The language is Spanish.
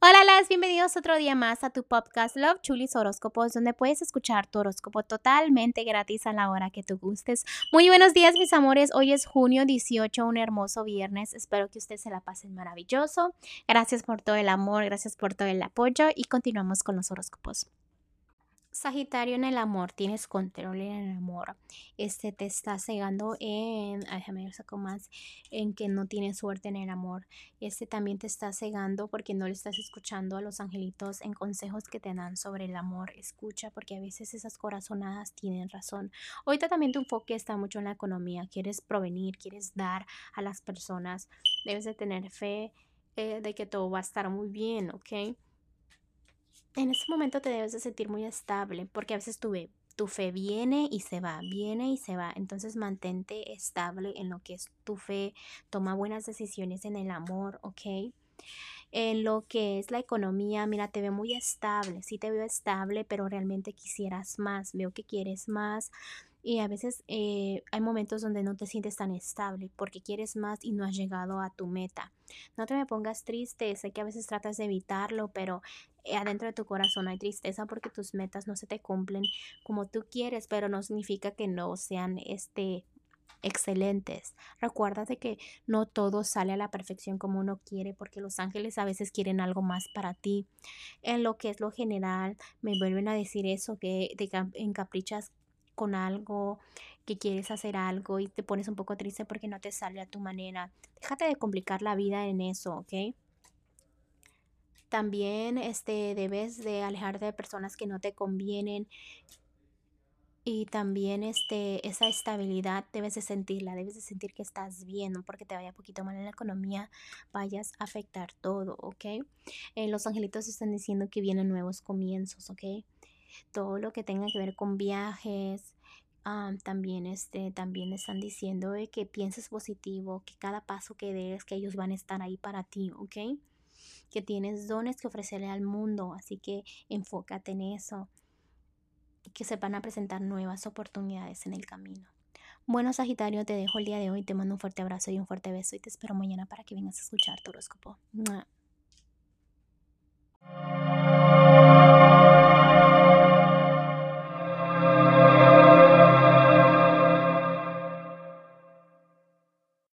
Hola, las bienvenidos otro día más a tu podcast Love Chulis Horóscopos, donde puedes escuchar tu horóscopo totalmente gratis a la hora que tú gustes. Muy buenos días, mis amores. Hoy es junio 18, un hermoso viernes. Espero que ustedes se la pasen maravilloso. Gracias por todo el amor, gracias por todo el apoyo y continuamos con los horóscopos. Sagitario en el amor, tienes control en el amor. Este te está cegando en, déjame saco más, en que no tienes suerte en el amor. Este también te está cegando porque no le estás escuchando a los angelitos en consejos que te dan sobre el amor. Escucha porque a veces esas corazonadas tienen razón. Ahorita también tu enfoque está mucho en la economía. Quieres provenir, quieres dar a las personas. Debes de tener fe eh, de que todo va a estar muy bien, ¿ok? En ese momento te debes de sentir muy estable, porque a veces tu, tu fe viene y se va, viene y se va. Entonces mantente estable en lo que es tu fe, toma buenas decisiones en el amor, ¿ok? En lo que es la economía, mira, te veo muy estable, sí te veo estable, pero realmente quisieras más, veo que quieres más, y a veces eh, hay momentos donde no te sientes tan estable porque quieres más y no has llegado a tu meta. No te me pongas triste, sé que a veces tratas de evitarlo, pero eh, adentro de tu corazón hay tristeza porque tus metas no se te cumplen como tú quieres, pero no significa que no sean este excelentes. Recuérdate que no todo sale a la perfección como uno quiere, porque los ángeles a veces quieren algo más para ti. En lo que es lo general, me vuelven a decir eso, que te encaprichas con algo, que quieres hacer algo y te pones un poco triste porque no te sale a tu manera. Déjate de complicar la vida en eso, ¿ok? También este, debes de alejarte de personas que no te convienen y también este, esa estabilidad debes de sentirla, debes de sentir que estás bien, porque te vaya poquito mal en la economía, vayas a afectar todo, ¿ok? Eh, los angelitos están diciendo que vienen nuevos comienzos, ¿ok? Todo lo que tenga que ver con viajes, también, este, también están diciendo que pienses positivo, que cada paso que des, que ellos van a estar ahí para ti, ¿ok? Que tienes dones que ofrecerle al mundo, así que enfócate en eso. Que se van a presentar nuevas oportunidades en el camino. Bueno, Sagitario, te dejo el día de hoy, te mando un fuerte abrazo y un fuerte beso y te espero mañana para que vengas a escuchar tu horóscopo.